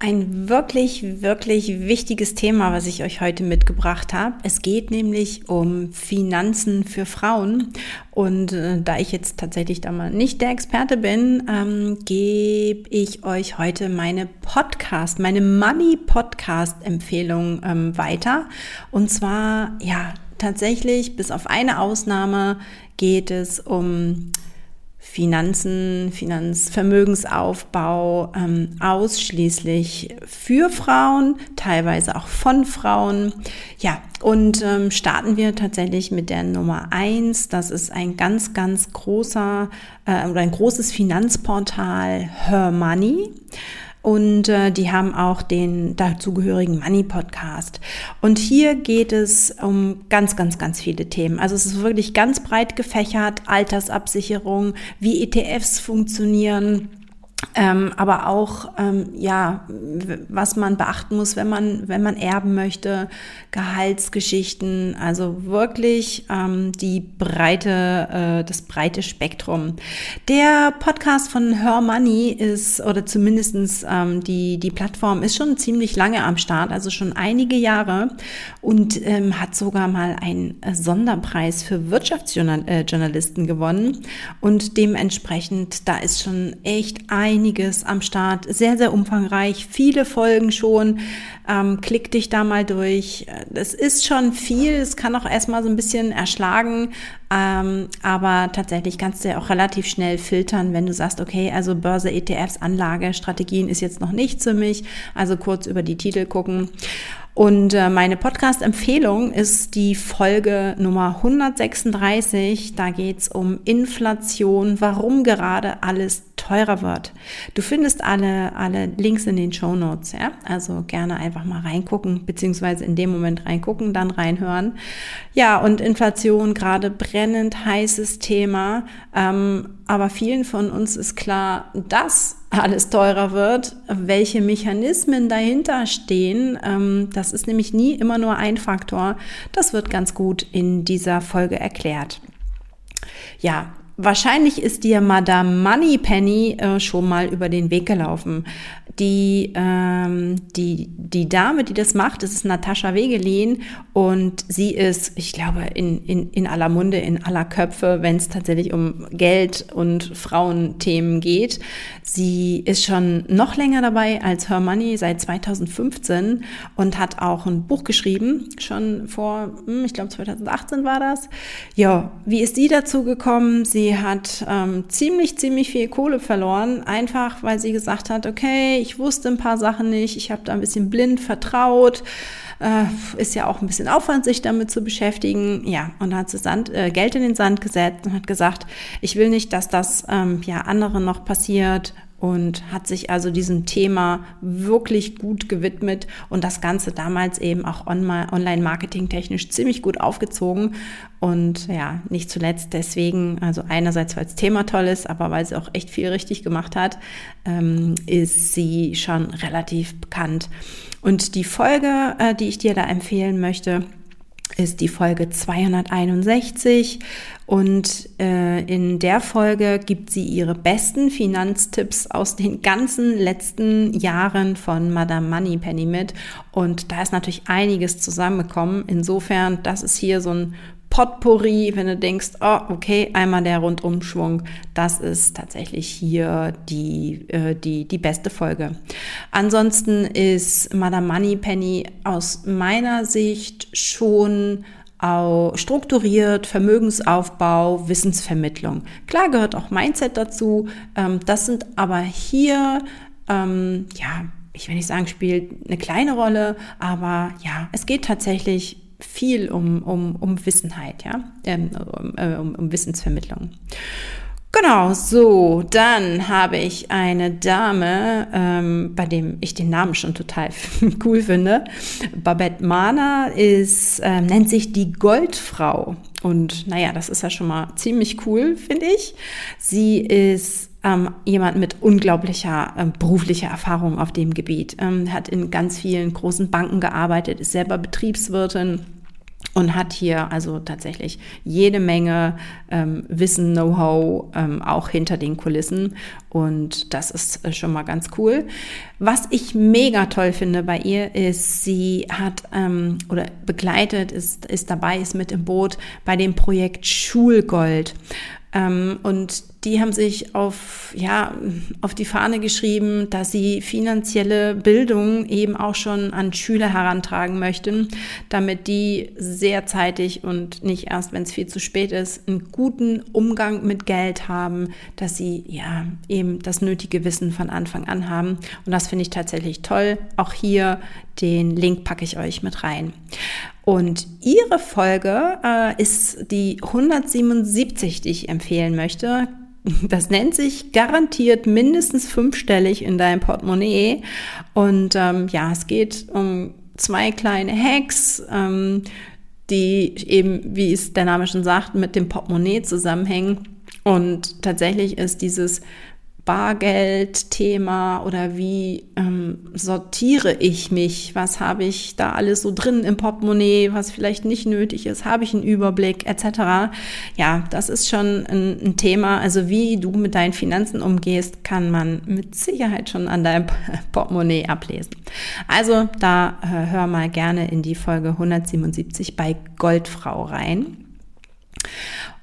Ein wirklich, wirklich wichtiges Thema, was ich euch heute mitgebracht habe. Es geht nämlich um Finanzen für Frauen. Und äh, da ich jetzt tatsächlich da mal nicht der Experte bin, ähm, gebe ich euch heute meine Podcast, meine Money Podcast Empfehlung ähm, weiter. Und zwar, ja, tatsächlich, bis auf eine Ausnahme geht es um Finanzen, Finanzvermögensaufbau ähm, ausschließlich für Frauen, teilweise auch von Frauen. Ja, und ähm, starten wir tatsächlich mit der Nummer eins. Das ist ein ganz, ganz großer äh, oder ein großes Finanzportal Her Money. Und äh, die haben auch den dazugehörigen Money Podcast. Und hier geht es um ganz, ganz, ganz viele Themen. Also es ist wirklich ganz breit gefächert. Altersabsicherung, wie ETFs funktionieren ähm, aber auch ähm, ja, was man beachten muss, wenn man wenn man erben möchte, Gehaltsgeschichten, also wirklich ähm, die breite äh, das breite Spektrum. Der Podcast von Her Money ist oder zumindestens ähm, die die Plattform ist schon ziemlich lange am Start, also schon einige Jahre und ähm, hat sogar mal einen Sonderpreis für Wirtschaftsjournalisten gewonnen und dementsprechend da ist schon echt ein einiges am Start, sehr, sehr umfangreich, viele Folgen schon. Ähm, klick dich da mal durch. Es ist schon viel, es kann auch erstmal so ein bisschen erschlagen, ähm, aber tatsächlich kannst du ja auch relativ schnell filtern, wenn du sagst, okay, also Börse, ETFs, Anlage, Strategien ist jetzt noch nichts für mich, also kurz über die Titel gucken. Und äh, meine Podcast-Empfehlung ist die Folge Nummer 136. Da geht's um Inflation, warum gerade alles teurer wird. Du findest alle, alle Links in den Show Notes, ja. Also gerne einfach mal reingucken, beziehungsweise in dem Moment reingucken, dann reinhören. Ja, und Inflation, gerade brennend heißes Thema. Ähm, aber vielen von uns ist klar, dass alles teurer wird, welche Mechanismen dahinter stehen. Ähm, das ist nämlich nie immer nur ein Faktor. Das wird ganz gut in dieser Folge erklärt. Ja, Wahrscheinlich ist dir Madame Moneypenny äh, schon mal über den Weg gelaufen. Die, ähm, die, die Dame, die das macht, das ist Natascha Wegelin und sie ist, ich glaube, in, in, in aller Munde, in aller Köpfe, wenn es tatsächlich um Geld und Frauenthemen geht. Sie ist schon noch länger dabei als Her Money seit 2015 und hat auch ein Buch geschrieben, schon vor, hm, ich glaube 2018 war das. Ja, wie ist sie dazu gekommen? Sie hat ähm, ziemlich, ziemlich viel Kohle verloren, einfach weil sie gesagt hat, okay, ich wusste ein paar Sachen nicht, ich habe da ein bisschen blind vertraut. Äh, ist ja auch ein bisschen Aufwand, sich damit zu beschäftigen. Ja, und dann hat sie Sand, äh, Geld in den Sand gesetzt und hat gesagt, ich will nicht, dass das ähm, ja anderen noch passiert und hat sich also diesem Thema wirklich gut gewidmet und das Ganze damals eben auch online-marketing technisch ziemlich gut aufgezogen und ja, nicht zuletzt deswegen, also einerseits, weil das Thema toll ist, aber weil sie auch echt viel richtig gemacht hat, ähm, ist sie schon relativ bekannt. Und die Folge, äh, die ich dir da empfehlen möchte, ist die Folge 261 und äh, in der Folge gibt sie ihre besten Finanztipps aus den ganzen letzten Jahren von Madame Moneypenny mit und da ist natürlich einiges zusammengekommen. Insofern, das ist hier so ein Potpourri, wenn du denkst, oh, okay, einmal der Rundumschwung, das ist tatsächlich hier die, äh, die, die beste Folge. Ansonsten ist Madame Moneypenny aus meiner Sicht schon auch strukturiert, Vermögensaufbau, Wissensvermittlung. Klar gehört auch Mindset dazu. Ähm, das sind aber hier, ähm, ja, ich will nicht sagen, spielt eine kleine Rolle, aber ja, es geht tatsächlich viel um, um, um Wissenheit, ja, ähm, um, äh, um, um Wissensvermittlung. Genau, so, dann habe ich eine Dame, ähm, bei dem ich den Namen schon total cool finde. Babette Mana ist, äh, nennt sich die Goldfrau. Und naja, das ist ja schon mal ziemlich cool, finde ich. Sie ist ähm, jemand mit unglaublicher ähm, beruflicher Erfahrung auf dem Gebiet, ähm, hat in ganz vielen großen Banken gearbeitet, ist selber Betriebswirtin und hat hier also tatsächlich jede Menge ähm, Wissen, Know-how ähm, auch hinter den Kulissen und das ist äh, schon mal ganz cool. Was ich mega toll finde bei ihr ist, sie hat ähm, oder begleitet, ist, ist dabei, ist mit im Boot bei dem Projekt Schulgold. Ähm, und die haben sich auf, ja, auf die Fahne geschrieben, dass sie finanzielle Bildung eben auch schon an Schüler herantragen möchten, damit die sehr zeitig und nicht erst, wenn es viel zu spät ist, einen guten Umgang mit Geld haben, dass sie ja eben das nötige Wissen von Anfang an haben. Und das finde ich tatsächlich toll. Auch hier den Link packe ich euch mit rein. Und ihre Folge äh, ist die 177, die ich empfehlen möchte. Das nennt sich garantiert mindestens fünfstellig in deinem Portemonnaie. Und ähm, ja, es geht um zwei kleine Hacks, ähm, die eben, wie es der Name schon sagt, mit dem Portemonnaie zusammenhängen. Und tatsächlich ist dieses Bargeld-Thema oder wie ähm, sortiere ich mich? Was habe ich da alles so drin im Portemonnaie, was vielleicht nicht nötig ist? Habe ich einen Überblick etc.? Ja, das ist schon ein, ein Thema. Also wie du mit deinen Finanzen umgehst, kann man mit Sicherheit schon an deinem Portemonnaie ablesen. Also da äh, hör mal gerne in die Folge 177 bei Goldfrau rein.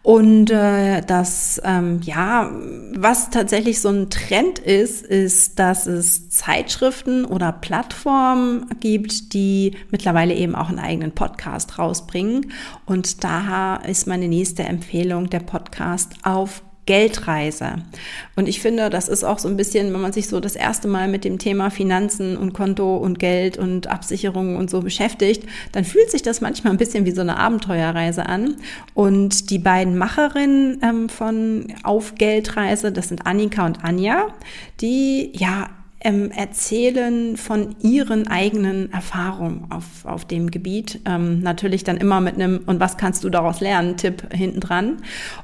Und äh, das, ähm, ja, was tatsächlich so ein Trend ist, ist, dass es Zeitschriften oder Plattformen gibt, die mittlerweile eben auch einen eigenen Podcast rausbringen. Und daher ist meine nächste Empfehlung der Podcast auf Geldreise. Und ich finde, das ist auch so ein bisschen, wenn man sich so das erste Mal mit dem Thema Finanzen und Konto und Geld und Absicherung und so beschäftigt, dann fühlt sich das manchmal ein bisschen wie so eine Abenteuerreise an. Und die beiden Macherinnen ähm, von Auf Geldreise, das sind Annika und Anja, die ja ähm, erzählen von ihren eigenen Erfahrungen auf, auf dem Gebiet. Ähm, natürlich dann immer mit einem Und was kannst du daraus lernen? Tipp hinten dran.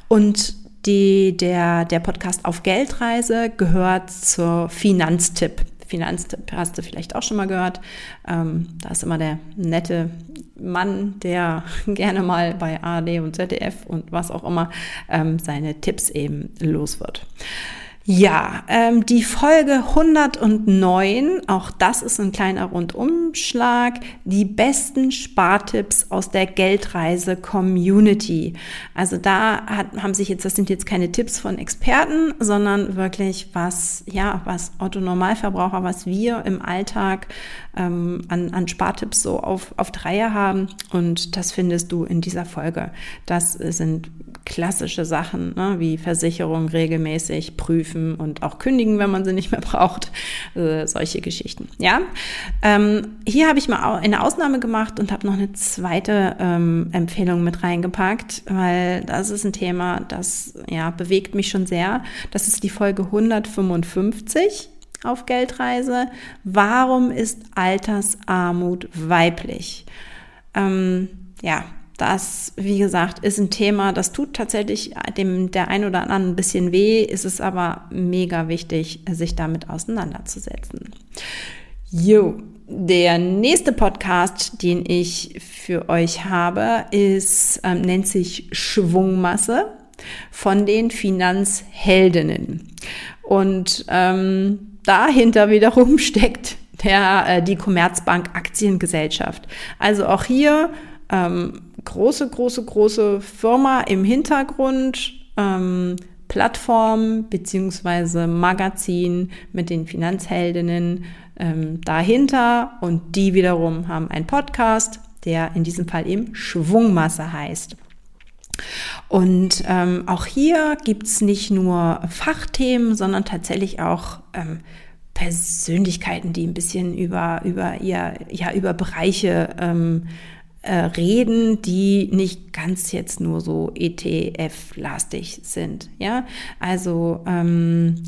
Und die, der, der Podcast auf Geldreise gehört zur Finanztipp. Finanztipp hast du vielleicht auch schon mal gehört. Ähm, da ist immer der nette Mann, der gerne mal bei ARD und ZDF und was auch immer ähm, seine Tipps eben los wird. Ja, ähm, die Folge 109, auch das ist ein kleiner Rundumschlag, die besten Spartipps aus der Geldreise-Community. Also da hat, haben sich jetzt, das sind jetzt keine Tipps von Experten, sondern wirklich was, ja, was Otto Normalverbraucher, was wir im Alltag ähm, an, an Spartipps so auf, auf Dreier haben. Und das findest du in dieser Folge. Das sind klassische Sachen, ne, wie Versicherung regelmäßig prüfen und auch kündigen, wenn man sie nicht mehr braucht, äh, solche Geschichten. Ja, ähm, hier habe ich mal eine Ausnahme gemacht und habe noch eine zweite ähm, Empfehlung mit reingepackt, weil das ist ein Thema, das ja bewegt mich schon sehr. Das ist die Folge 155 auf Geldreise. Warum ist Altersarmut weiblich? Ähm, ja, das, wie gesagt, ist ein Thema, das tut tatsächlich dem der ein oder anderen ein bisschen weh, ist es aber mega wichtig, sich damit auseinanderzusetzen. Jo, der nächste Podcast, den ich für euch habe, ist, ähm, nennt sich Schwungmasse von den Finanzheldinnen. Und ähm, dahinter wiederum steckt der, äh, die Commerzbank Aktiengesellschaft. Also auch hier ähm, große, große, große Firma im Hintergrund, ähm, Plattform beziehungsweise Magazin mit den Finanzheldinnen ähm, dahinter und die wiederum haben einen Podcast, der in diesem Fall eben Schwungmasse heißt. Und ähm, auch hier gibt es nicht nur Fachthemen, sondern tatsächlich auch ähm, Persönlichkeiten, die ein bisschen über, über, ihr, ja, über Bereiche ähm, äh, reden, die nicht ganz jetzt nur so ETF-lastig sind. Ja, also ähm,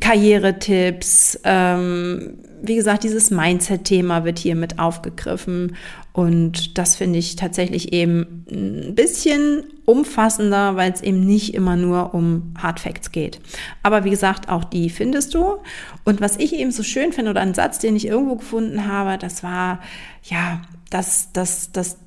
Karrieretipps, ähm, wie gesagt, dieses Mindset-Thema wird hier mit aufgegriffen und das finde ich tatsächlich eben ein bisschen umfassender, weil es eben nicht immer nur um Hard Facts geht. Aber wie gesagt, auch die findest du. Und was ich eben so schön finde oder ein Satz, den ich irgendwo gefunden habe, das war, ja, dass, dass, dass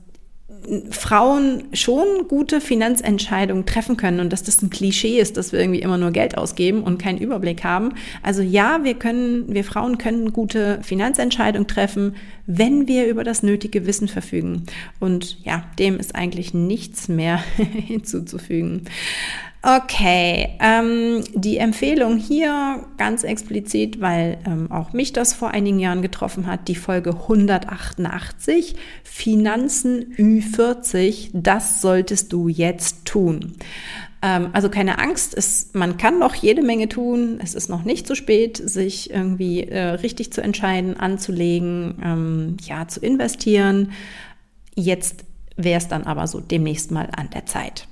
Frauen schon gute Finanzentscheidungen treffen können und dass das ein Klischee ist, dass wir irgendwie immer nur Geld ausgeben und keinen Überblick haben. Also ja, wir können, wir Frauen können gute Finanzentscheidungen treffen, wenn wir über das nötige Wissen verfügen. Und ja, dem ist eigentlich nichts mehr hinzuzufügen. Okay, ähm, die Empfehlung hier ganz explizit, weil ähm, auch mich das vor einigen Jahren getroffen hat, die Folge 188, Finanzen Ü40, das solltest du jetzt tun. Ähm, also keine Angst, es, man kann noch jede Menge tun, es ist noch nicht zu spät, sich irgendwie äh, richtig zu entscheiden, anzulegen, ähm, ja, zu investieren. Jetzt wäre es dann aber so demnächst mal an der Zeit.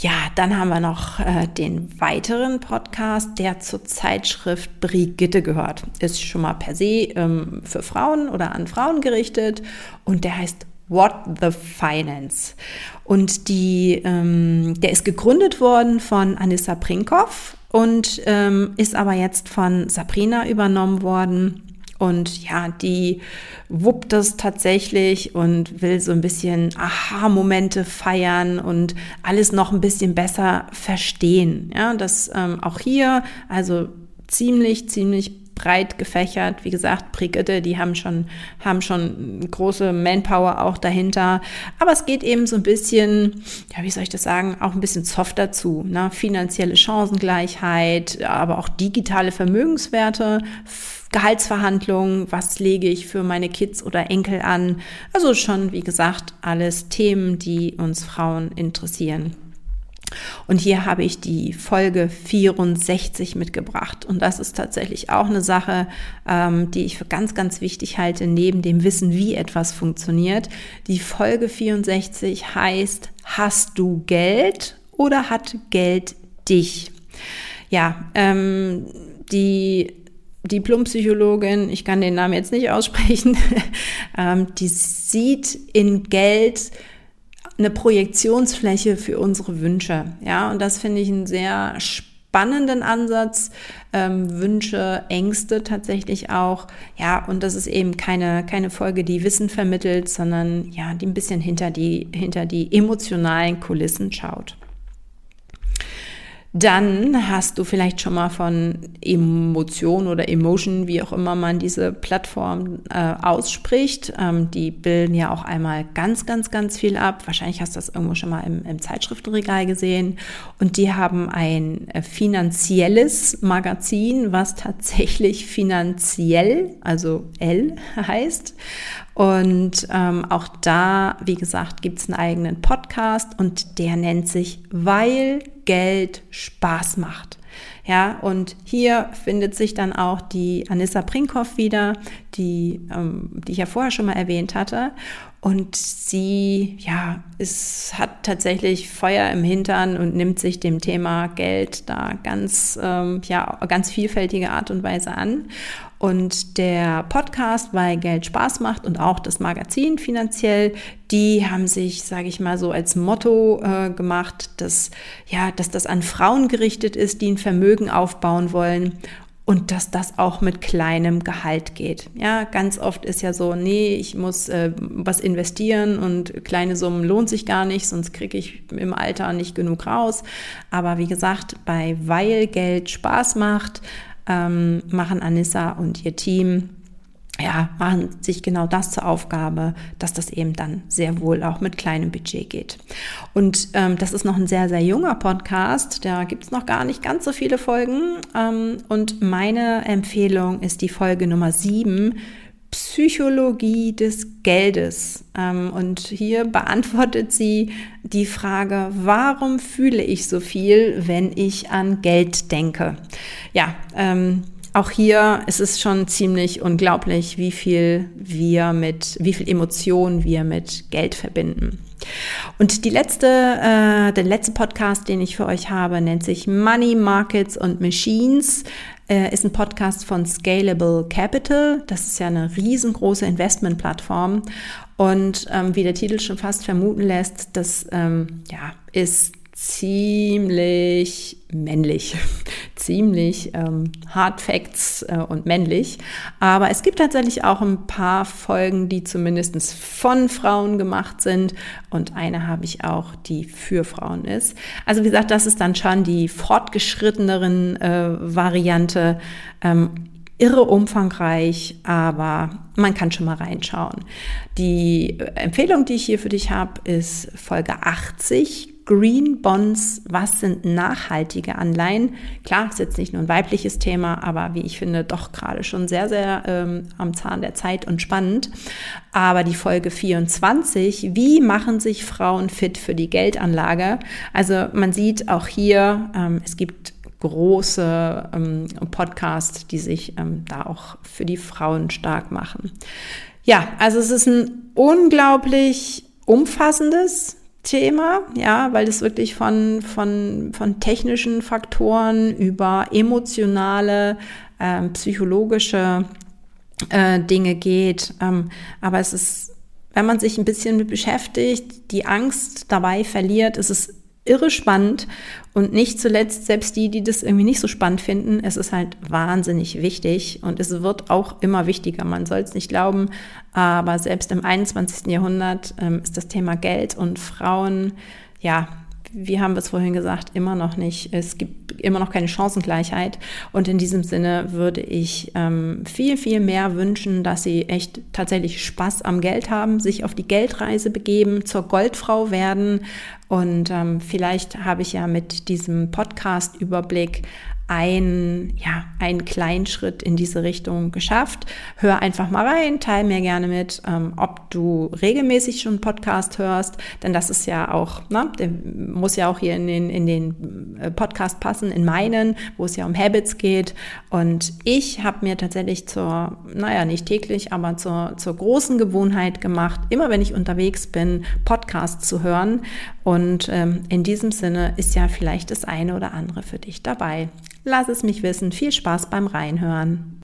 Ja, dann haben wir noch äh, den weiteren Podcast, der zur Zeitschrift Brigitte gehört. Ist schon mal per se ähm, für Frauen oder an Frauen gerichtet und der heißt What the Finance. Und die, ähm, der ist gegründet worden von Anissa Prinkhoff und ähm, ist aber jetzt von Sabrina übernommen worden. Und ja, die wuppt das tatsächlich und will so ein bisschen Aha-Momente feiern und alles noch ein bisschen besser verstehen. Ja, das ähm, auch hier, also ziemlich, ziemlich breit gefächert. Wie gesagt, Brigitte, die haben schon, haben schon große Manpower auch dahinter. Aber es geht eben so ein bisschen, ja, wie soll ich das sagen, auch ein bisschen soft dazu. Ne? Finanzielle Chancengleichheit, aber auch digitale Vermögenswerte Gehaltsverhandlungen, was lege ich für meine Kids oder Enkel an. Also schon, wie gesagt, alles Themen, die uns Frauen interessieren. Und hier habe ich die Folge 64 mitgebracht. Und das ist tatsächlich auch eine Sache, ähm, die ich für ganz, ganz wichtig halte, neben dem Wissen, wie etwas funktioniert. Die Folge 64 heißt, hast du Geld oder hat Geld dich? Ja, ähm, die Diplompsychologin, ich kann den Namen jetzt nicht aussprechen, ähm, die sieht in Geld eine Projektionsfläche für unsere Wünsche. Ja, und das finde ich einen sehr spannenden Ansatz. Ähm, Wünsche, Ängste tatsächlich auch. Ja, und das ist eben keine, keine Folge, die Wissen vermittelt, sondern ja, die ein bisschen hinter die, hinter die emotionalen Kulissen schaut. Dann hast du vielleicht schon mal von Emotion oder Emotion, wie auch immer man diese Plattform äh, ausspricht. Ähm, die bilden ja auch einmal ganz, ganz, ganz viel ab. Wahrscheinlich hast du das irgendwo schon mal im, im Zeitschriftenregal gesehen. Und die haben ein äh, finanzielles Magazin, was tatsächlich finanziell, also L heißt. Und ähm, auch da, wie gesagt, gibt es einen eigenen Podcast und der nennt sich Weil Geld Spaß macht. Ja, und hier findet sich dann auch die Anissa Brinkhoff wieder, die, ähm, die ich ja vorher schon mal erwähnt hatte. Und sie, ja, es hat tatsächlich Feuer im Hintern und nimmt sich dem Thema Geld da ganz, ähm, ja, ganz vielfältige Art und Weise an. Und der Podcast, weil Geld Spaß macht und auch das Magazin finanziell, die haben sich, sage ich mal so, als Motto äh, gemacht, dass ja, dass das an Frauen gerichtet ist, die ein Vermögen aufbauen wollen und dass das auch mit kleinem Gehalt geht. Ja, ganz oft ist ja so, nee, ich muss äh, was investieren und kleine Summen lohnt sich gar nicht, sonst kriege ich im Alter nicht genug raus. Aber wie gesagt, bei weil Geld Spaß macht, ähm, machen Anissa und ihr Team ja, machen sich genau das zur Aufgabe, dass das eben dann sehr wohl auch mit kleinem Budget geht. Und ähm, das ist noch ein sehr, sehr junger Podcast. Da gibt es noch gar nicht ganz so viele Folgen. Ähm, und meine Empfehlung ist die Folge Nummer sieben Psychologie des Geldes. Ähm, und hier beantwortet sie die Frage, warum fühle ich so viel, wenn ich an Geld denke? Ja, ähm, auch hier ist es schon ziemlich unglaublich, wie viel wir mit, wie viel Emotionen wir mit Geld verbinden. Und die letzte, äh, der letzte Podcast, den ich für euch habe, nennt sich Money, Markets und Machines. Äh, ist ein Podcast von Scalable Capital. Das ist ja eine riesengroße Investmentplattform. Und ähm, wie der Titel schon fast vermuten lässt, das ähm, ja, ist ziemlich männlich, ziemlich ähm, Hard Facts äh, und männlich. Aber es gibt tatsächlich auch ein paar Folgen, die zumindest von Frauen gemacht sind. Und eine habe ich auch, die für Frauen ist. Also wie gesagt, das ist dann schon die fortgeschritteneren äh, Variante. Ähm, irre umfangreich, aber man kann schon mal reinschauen. Die Empfehlung, die ich hier für dich habe, ist Folge 80, Green Bonds, was sind nachhaltige Anleihen? Klar, ist jetzt nicht nur ein weibliches Thema, aber wie ich finde, doch gerade schon sehr, sehr ähm, am Zahn der Zeit und spannend. Aber die Folge 24, wie machen sich Frauen fit für die Geldanlage? Also man sieht auch hier, ähm, es gibt große ähm, Podcasts, die sich ähm, da auch für die Frauen stark machen. Ja, also es ist ein unglaublich umfassendes Thema, ja, weil es wirklich von, von, von technischen Faktoren über emotionale, äh, psychologische äh, Dinge geht. Ähm, aber es ist, wenn man sich ein bisschen mit beschäftigt, die Angst dabei verliert, ist es irre spannend und nicht zuletzt selbst die, die das irgendwie nicht so spannend finden, es ist halt wahnsinnig wichtig und es wird auch immer wichtiger. Man soll es nicht glauben, aber selbst im 21. Jahrhundert ähm, ist das Thema Geld und Frauen, ja, wie haben wir es vorhin gesagt, immer noch nicht. Es gibt immer noch keine Chancengleichheit. Und in diesem Sinne würde ich ähm, viel, viel mehr wünschen, dass sie echt tatsächlich Spaß am Geld haben, sich auf die Geldreise begeben, zur Goldfrau werden und ähm, vielleicht habe ich ja mit diesem Podcast-Überblick ein, ja, einen kleinen Schritt in diese Richtung geschafft. Hör einfach mal rein, teile mir gerne mit, ähm, ob du regelmäßig schon Podcast hörst, denn das ist ja auch, ne, muss ja auch hier in den, in den äh, Podcast passen, in meinen, wo es ja um Habits geht. Und ich habe mir tatsächlich zur, naja, nicht täglich, aber zur, zur großen Gewohnheit gemacht, immer wenn ich unterwegs bin, Podcast zu hören. Und ähm, in diesem Sinne ist ja vielleicht das eine oder andere für dich dabei. Lass es mich wissen. Viel Spaß beim Reinhören.